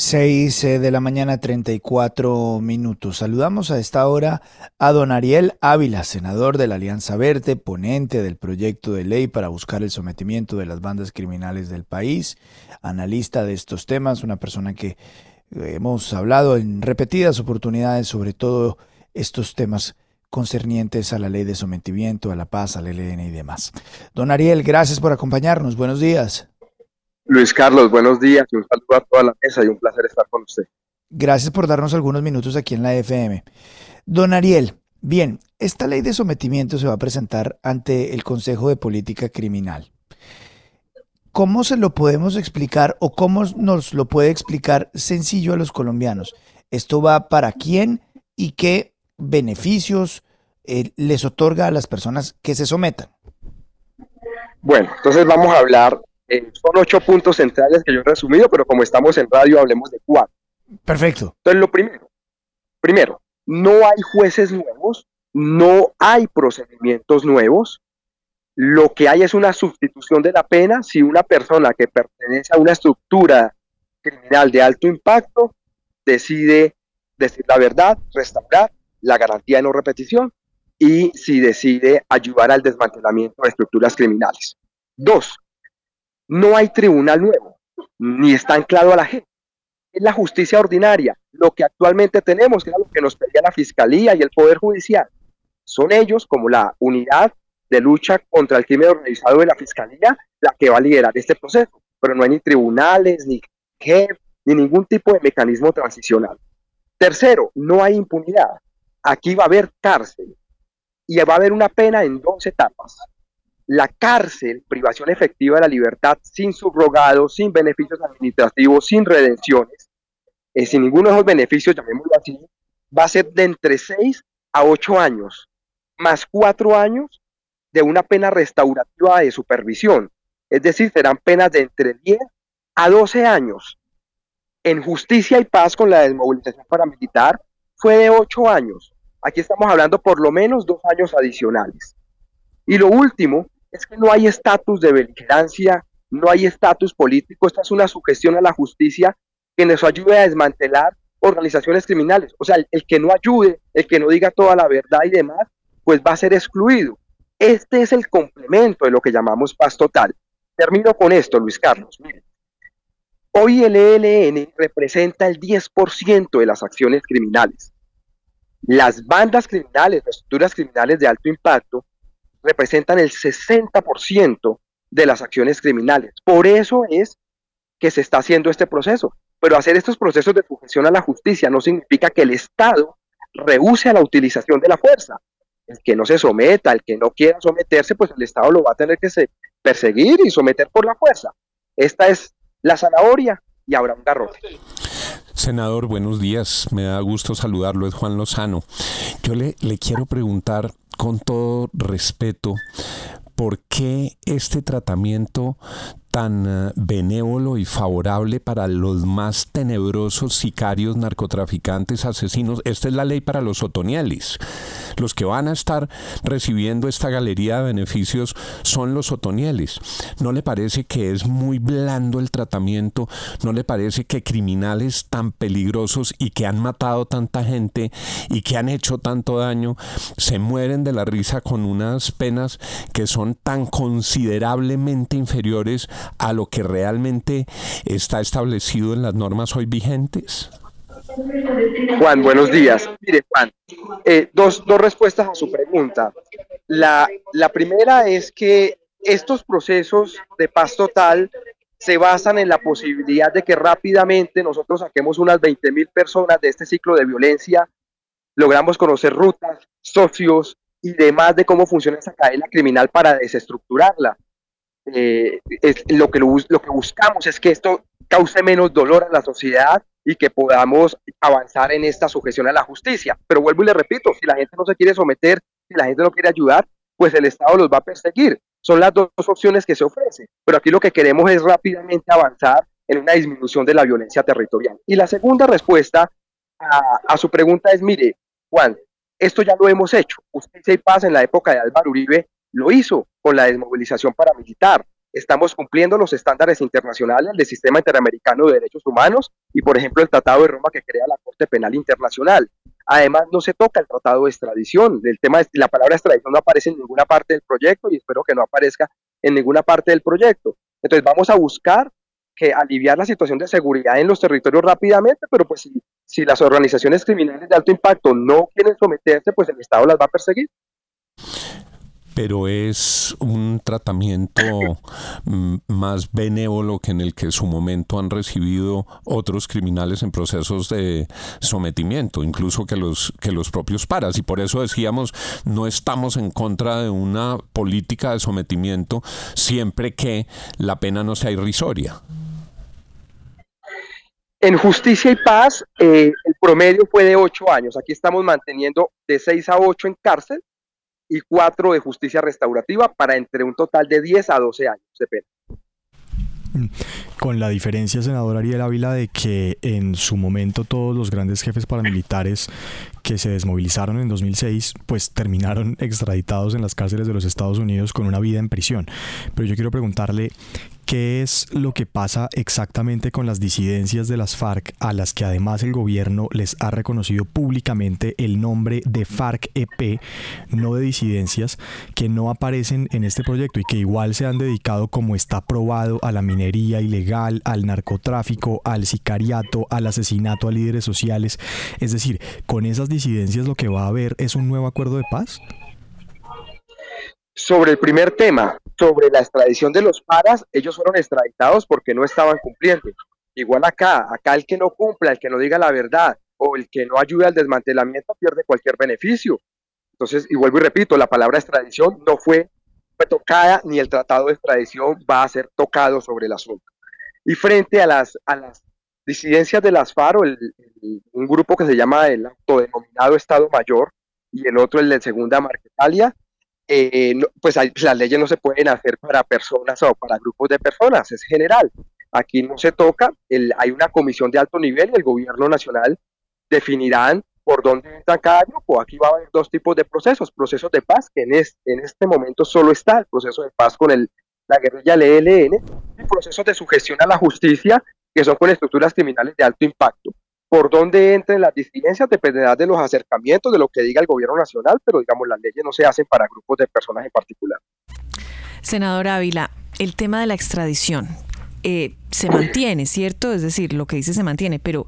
6 eh, de la mañana 34 minutos. Saludamos a esta hora a don Ariel Ávila, senador de la Alianza Verde, ponente del proyecto de ley para buscar el sometimiento de las bandas criminales del país, analista de estos temas, una persona que eh, hemos hablado en repetidas oportunidades sobre todo estos temas concernientes a la ley de sometimiento, a la paz, al ELN y demás. Don Ariel, gracias por acompañarnos. Buenos días. Luis Carlos, buenos días un saludo a toda la mesa y un placer estar con usted. Gracias por darnos algunos minutos aquí en la FM. Don Ariel, bien, esta ley de sometimiento se va a presentar ante el Consejo de Política Criminal. ¿Cómo se lo podemos explicar o cómo nos lo puede explicar sencillo a los colombianos? ¿Esto va para quién y qué beneficios eh, les otorga a las personas que se sometan? Bueno, entonces vamos a hablar eh, son ocho puntos centrales que yo he resumido, pero como estamos en radio, hablemos de cuatro. Perfecto. Entonces, lo primero, primero, no hay jueces nuevos, no hay procedimientos nuevos. Lo que hay es una sustitución de la pena si una persona que pertenece a una estructura criminal de alto impacto decide decir la verdad, restaurar la garantía de no repetición y si decide ayudar al desmantelamiento de estructuras criminales. Dos, no hay tribunal nuevo, ni está anclado a la gente. Es la justicia ordinaria, lo que actualmente tenemos, que era lo que nos pedía la Fiscalía y el Poder Judicial. Son ellos, como la unidad de lucha contra el crimen organizado de la Fiscalía, la que va a liderar este proceso. Pero no hay ni tribunales, ni jefe, ni ningún tipo de mecanismo transicional. Tercero, no hay impunidad. Aquí va a haber cárcel y va a haber una pena en dos etapas la cárcel, privación efectiva de la libertad, sin subrogado, sin beneficios administrativos, sin redenciones, eh, sin ninguno de esos beneficios, llamémoslo así, va a ser de entre 6 a 8 años, más 4 años de una pena restaurativa de supervisión. Es decir, serán penas de entre 10 a 12 años. En justicia y paz con la desmovilización paramilitar fue de 8 años. Aquí estamos hablando por lo menos dos años adicionales. Y lo último es que no hay estatus de beligerancia, no hay estatus político, esta es una sugestión a la justicia que nos ayude a desmantelar organizaciones criminales. O sea, el, que no ayude, el que no diga toda la verdad y demás, pues va a ser excluido. Este es el complemento de lo que llamamos paz total. Termino con esto, Luis Carlos. hoy el ELN representa el 10% de las acciones criminales. Las bandas criminales, las estructuras criminales de alto impacto, representan el 60% de las acciones criminales. Por eso es que se está haciendo este proceso. Pero hacer estos procesos de sujeción a la justicia no significa que el Estado rehúse a la utilización de la fuerza. El que no se someta, el que no quiera someterse, pues el Estado lo va a tener que perseguir y someter por la fuerza. Esta es la zanahoria y habrá un garrote. Senador, buenos días. Me da gusto saludarlo. Es Juan Lozano. Yo le, le quiero preguntar con todo respeto, ¿por qué este tratamiento tan eh, benévolo y favorable para los más tenebrosos sicarios, narcotraficantes, asesinos. Esta es la ley para los otonielis. Los que van a estar recibiendo esta galería de beneficios son los otonielis. ¿No le parece que es muy blando el tratamiento? ¿No le parece que criminales tan peligrosos y que han matado tanta gente y que han hecho tanto daño se mueren de la risa con unas penas que son tan considerablemente inferiores a lo que realmente está establecido en las normas hoy vigentes? Juan, buenos días. Mire, Juan, eh, dos, dos, respuestas a su pregunta. La, la primera es que estos procesos de paz total se basan en la posibilidad de que rápidamente nosotros saquemos unas 20 mil personas de este ciclo de violencia, logramos conocer rutas, socios y demás de cómo funciona esa cadena criminal para desestructurarla. Eh, lo, que lo, que buscamos es que esto cause menos dolor a la sociedad y que podamos avanzar en esta sujeción a la justicia. Pero vuelvo y le repito, si la gente no se quiere someter, si la gente no quiere ayudar, pues el Estado los va a perseguir. Son las dos opciones que se ofrecen. Pero aquí lo que queremos es rápidamente avanzar en una disminución de la violencia territorial. Y la segunda respuesta a, a su pregunta es, mire, Juan, esto ya lo hemos hecho. Usted se pasa en la época de Álvaro Uribe lo hizo con la desmovilización paramilitar. estamos cumpliendo los estándares internacionales del Sistema Interamericano de Derechos Humanos y, por ejemplo, el Tratado de Roma que crea la Corte Penal Internacional. Además, no se toca el tratado de extradición. El tema la palabra extradición no aparece en ninguna parte del proyecto y espero que no aparezca en ninguna parte del proyecto. Entonces, vamos a buscar que aliviar la situación de seguridad en los territorios rápidamente, pero pues si, si las organizaciones criminales de alto impacto no quieren someterse, pues el Estado las va a perseguir pero es un tratamiento mm, más benévolo que en el que en su momento han recibido otros criminales en procesos de sometimiento, incluso que los, que los propios paras. Y por eso decíamos, no estamos en contra de una política de sometimiento siempre que la pena no sea irrisoria. En justicia y paz, eh, el promedio fue de ocho años. Aquí estamos manteniendo de seis a ocho en cárcel y cuatro de justicia restaurativa para entre un total de 10 a 12 años de pena. Con la diferencia, senador Ariel Ávila, de que en su momento todos los grandes jefes paramilitares que se desmovilizaron en 2006, pues terminaron extraditados en las cárceles de los Estados Unidos con una vida en prisión. Pero yo quiero preguntarle ¿Qué es lo que pasa exactamente con las disidencias de las FARC a las que además el gobierno les ha reconocido públicamente el nombre de FARC-EP, no de disidencias, que no aparecen en este proyecto y que igual se han dedicado como está probado a la minería ilegal, al narcotráfico, al sicariato, al asesinato a líderes sociales? Es decir, con esas disidencias lo que va a haber es un nuevo acuerdo de paz. Sobre el primer tema, sobre la extradición de los paras, ellos fueron extraditados porque no estaban cumpliendo. Igual acá, acá el que no cumpla, el que no diga la verdad o el que no ayude al desmantelamiento pierde cualquier beneficio. Entonces, y vuelvo y repito, la palabra extradición no fue, tocada ni el tratado de extradición va a ser tocado sobre el asunto. Y frente a las, a las disidencias de las FARO, un grupo que se llama el autodenominado Estado Mayor y el otro el de Segunda Marquetalia, eh, pues las leyes no se pueden hacer para personas o para grupos de personas, es general. Aquí no se toca, hay una comisión de alto nivel y el gobierno nacional definirán por dónde entra cada grupo. Aquí va a haber dos tipos de procesos, procesos de paz, que en este, en este momento solo está el proceso de paz con el, la guerrilla LLN, y procesos de sugestión a la justicia, que son con estructuras criminales de alto impacto por dónde entren las disidencias dependerá de los acercamientos, de lo que diga el gobierno nacional, pero digamos, las leyes no se hacen para grupos de personas en particular. Senador Ávila, el tema de la extradición, eh, se mantiene, ¿cierto? Es decir, lo que dice se mantiene, pero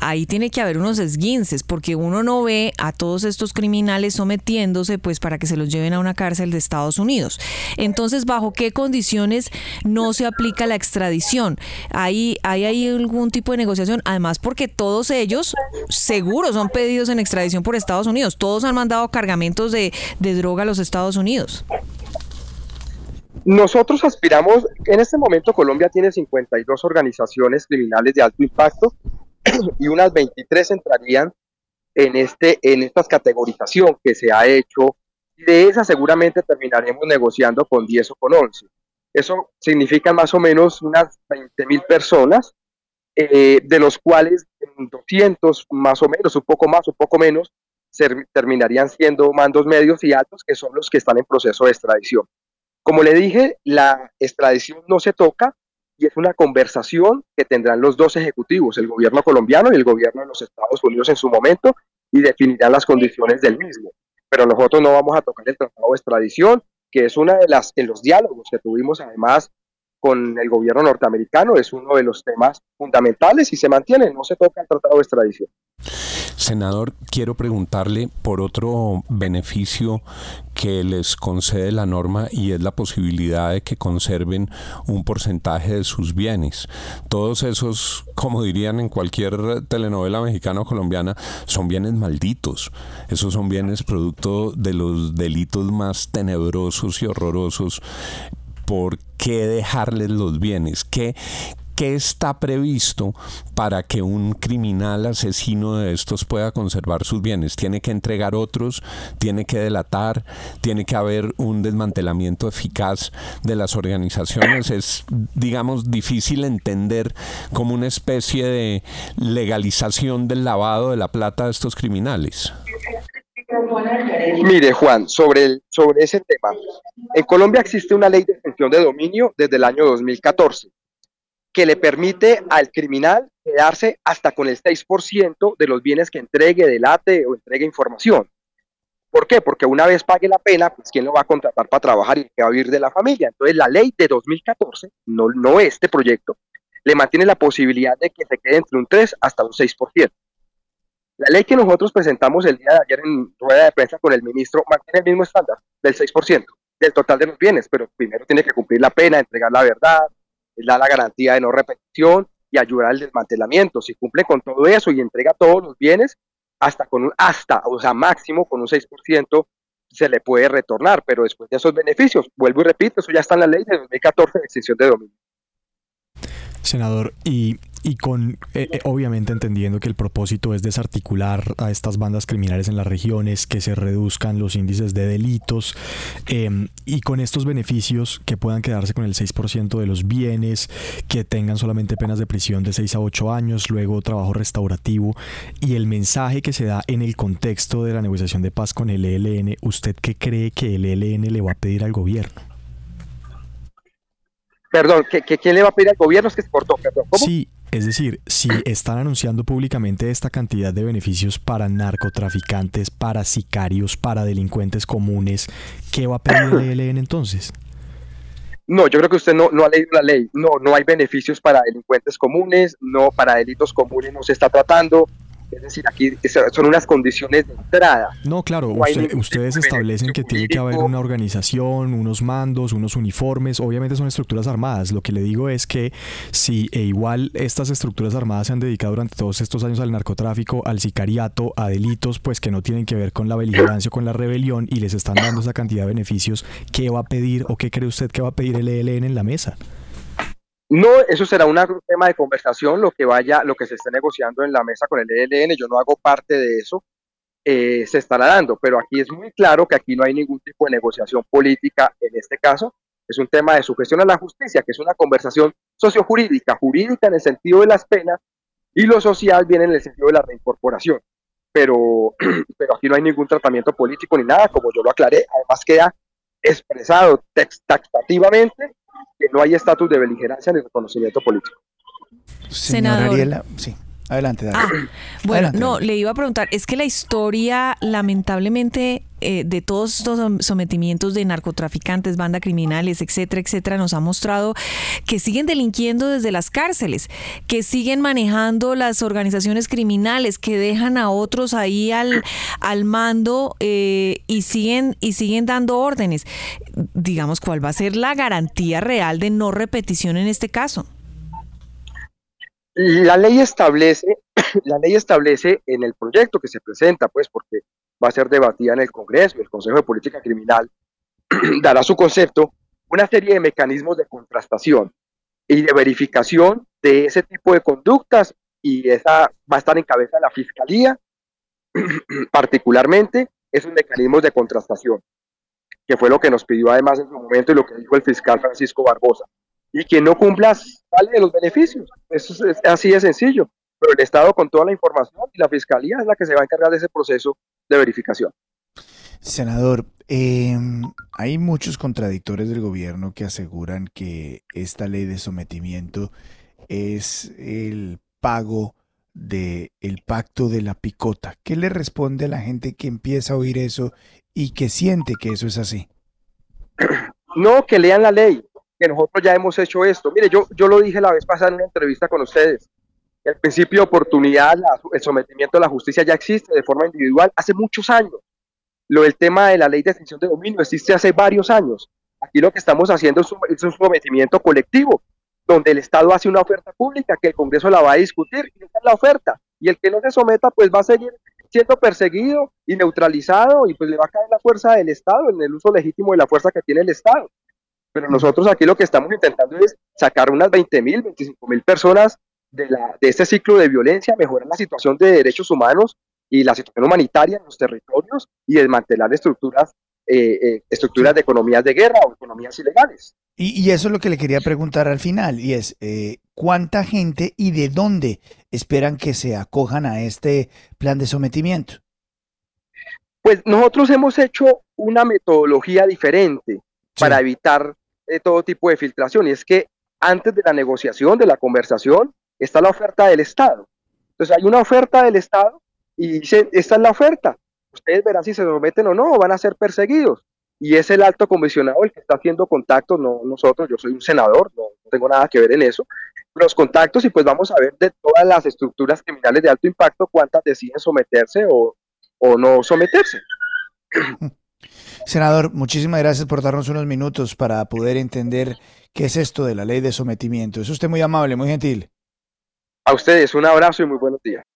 ahí tiene que haber unos esguinces, porque uno no ve a todos estos criminales sometiéndose pues para que se los lleven a una cárcel de Estados Unidos. Entonces, ¿bajo qué condiciones no se aplica la extradición? ¿Hay, hay, hay algún tipo de negociación? Además, porque todos ellos seguro son pedidos en extradición por Estados Unidos. Todos han mandado cargamentos de, de droga a los Estados Unidos. Nosotros aspiramos, en este momento Colombia tiene 52 organizaciones criminales de alto impacto y unas 23 entrarían en, este, en esta categorización que se ha hecho. De esas seguramente terminaremos negociando con 10 o con 11. Eso significa más o menos unas 20 mil personas, eh, de los cuales 200 más o menos, un poco más, un poco menos, terminarían siendo mandos medios y altos, que son los que están en proceso de extradición. Como le dije, la extradición no se toca y es una conversación que tendrán los dos ejecutivos, el gobierno colombiano y el gobierno de los Estados Unidos en su momento, y definirán las condiciones del mismo. Pero nosotros no vamos a tocar el tratado de extradición, que es una de las en los diálogos que tuvimos además con el gobierno norteamericano, es uno de los temas fundamentales y se mantiene, no se toca el tratado de extradición. Senador, quiero preguntarle por otro beneficio que les concede la norma y es la posibilidad de que conserven un porcentaje de sus bienes. Todos esos, como dirían en cualquier telenovela mexicana o colombiana, son bienes malditos. Esos son bienes producto de los delitos más tenebrosos y horrorosos. ¿Por qué dejarles los bienes? ¿Qué, ¿Qué está previsto para que un criminal asesino de estos pueda conservar sus bienes? ¿Tiene que entregar otros? ¿Tiene que delatar? ¿Tiene que haber un desmantelamiento eficaz de las organizaciones? Es, digamos, difícil entender como una especie de legalización del lavado de la plata de estos criminales. Mire, Juan, sobre, el, sobre ese tema, en Colombia existe una ley de de dominio desde el año 2014, que le permite al criminal quedarse hasta con el 6% de los bienes que entregue, delate o entregue información. ¿Por qué? Porque una vez pague la pena, pues ¿quién lo va a contratar para trabajar y que va a vivir de la familia? Entonces la ley de 2014, no, no este proyecto, le mantiene la posibilidad de que se quede entre un 3 hasta un 6%. La ley que nosotros presentamos el día de ayer en rueda de prensa con el ministro mantiene el mismo estándar del 6% del total de los bienes, pero primero tiene que cumplir la pena, entregar la verdad, dar la garantía de no repetición y ayudar al desmantelamiento. Si cumple con todo eso y entrega todos los bienes, hasta con un, hasta, o sea, máximo con un 6% se le puede retornar, pero después de esos beneficios, vuelvo y repito, eso ya está en la ley de 2014 de extinción de dominio. Senador, y, y con, eh, eh, obviamente entendiendo que el propósito es desarticular a estas bandas criminales en las regiones, que se reduzcan los índices de delitos, em, y con estos beneficios que puedan quedarse con el 6% de los bienes, que tengan solamente penas de prisión de 6 a 8 años, luego trabajo restaurativo, y el mensaje que se da en el contexto de la negociación de paz con el ELN, ¿usted qué cree que el ELN le va a pedir al gobierno? Perdón, ¿que, quién le va a pedir al gobierno? Es que se cortó, perdón. Sí, es decir, si están anunciando públicamente esta cantidad de beneficios para narcotraficantes, para sicarios, para delincuentes comunes, ¿qué va a pedir el ELN entonces? No, yo creo que usted no, no ha leído la ley. No, no hay beneficios para delincuentes comunes, no para delitos comunes no se está tratando. Es decir, aquí son unas condiciones de entrada. No, claro, ustedes establecen que tiene que haber una organización, unos mandos, unos uniformes, obviamente son estructuras armadas. Lo que le digo es que si e igual estas estructuras armadas se han dedicado durante todos estos años al narcotráfico, al sicariato, a delitos pues que no tienen que ver con la beligerancia o con la rebelión y les están dando esa cantidad de beneficios, ¿qué va a pedir o qué cree usted que va a pedir el ELN en la mesa? No, eso será un tema de conversación, lo que vaya, lo que se esté negociando en la mesa con el ELN, yo no hago parte de eso, eh, se estará dando, pero aquí es muy claro que aquí no hay ningún tipo de negociación política en este caso, es un tema de sugestión a la justicia, que es una conversación sociojurídica, jurídica en el sentido de las penas, y lo social viene en el sentido de la reincorporación. Pero, pero aquí no hay ningún tratamiento político ni nada, como yo lo aclaré, además queda expresado taxativamente que no hay estatus de beligerancia ni reconocimiento político. Señora Ariela, sí. Adelante, ah, bueno, no, le iba a preguntar, es que la historia, lamentablemente, eh, de todos estos sometimientos de narcotraficantes, bandas criminales, etcétera, etcétera, nos ha mostrado que siguen delinquiendo desde las cárceles, que siguen manejando las organizaciones criminales, que dejan a otros ahí al, al mando eh, y siguen y siguen dando órdenes. Digamos, ¿cuál va a ser la garantía real de no repetición en este caso? La ley establece, la ley establece en el proyecto que se presenta, pues porque va a ser debatida en el Congreso el Consejo de Política Criminal dará su concepto, una serie de mecanismos de contrastación y de verificación de ese tipo de conductas y esa va a estar en cabeza de la Fiscalía, particularmente esos mecanismos de contrastación, que fue lo que nos pidió además en su momento y lo que dijo el fiscal Francisco Barbosa y quien no cumpla sale de los beneficios. Eso es, así de sencillo. Pero el Estado con toda la información y la Fiscalía es la que se va a encargar de ese proceso de verificación. Senador, em, hay muchos contradictores del gobierno que aseguran que esta ley de sometimiento es el pago del el pacto de la picota. ¿Qué le responde a la gente que empieza a oír eso y que siente que eso es así? No, que lean la ley, que nosotros ya hemos hecho esto. Mire, yo, yo lo dije la vez pasada en una entrevista con ustedes. El principio de oportunidad, el sometimiento a la justicia ya existe de forma individual hace muchos años. Lo del tema de la ley de extinción de dominio existe hace varios años. Aquí lo que estamos haciendo es un, es un sometimiento colectivo, donde el Estado hace una oferta pública que el Congreso la va a discutir y esa es la oferta. Y el que no se someta, pues va a seguir siendo perseguido y neutralizado y pues le va a caer la fuerza del Estado en el uso legítimo de la fuerza que tiene el Estado. Pero nosotros aquí lo que estamos intentando es sacar unas 20 mil, 25 mil personas de, la, de este ciclo de violencia, mejorar la situación de derechos humanos y la situación humanitaria en los territorios y desmantelar estructuras, eh, eh, estructuras de economías de guerra o economías ilegales. Y, eso es lo que le quería preguntar al final, y es, eh, ¿cuánta gente y de dónde esperan que se acojan a este plan de sometimiento? Pues nosotros hemos hecho una metodología diferente para evitar eh, todo tipo de filtración. Y es que antes de la negociación, de la conversación, está la oferta del Estado. Entonces hay una oferta del Estado y dice, esta es la oferta. Ustedes verán si se someten o no, van a ser perseguidos. Y es el alto comisionado el que está haciendo contactos, no nosotros, yo soy un senador, no, tengo nada que ver en eso. Los contactos y pues vamos a ver de todas las estructuras criminales de alto impacto cuántas deciden someterse o, o no someterse. Senador, muchísimas gracias por darnos unos minutos para poder entender qué es esto de la ley de sometimiento. Es usted muy amable, muy gentil. A ustedes un abrazo y muy buenos días.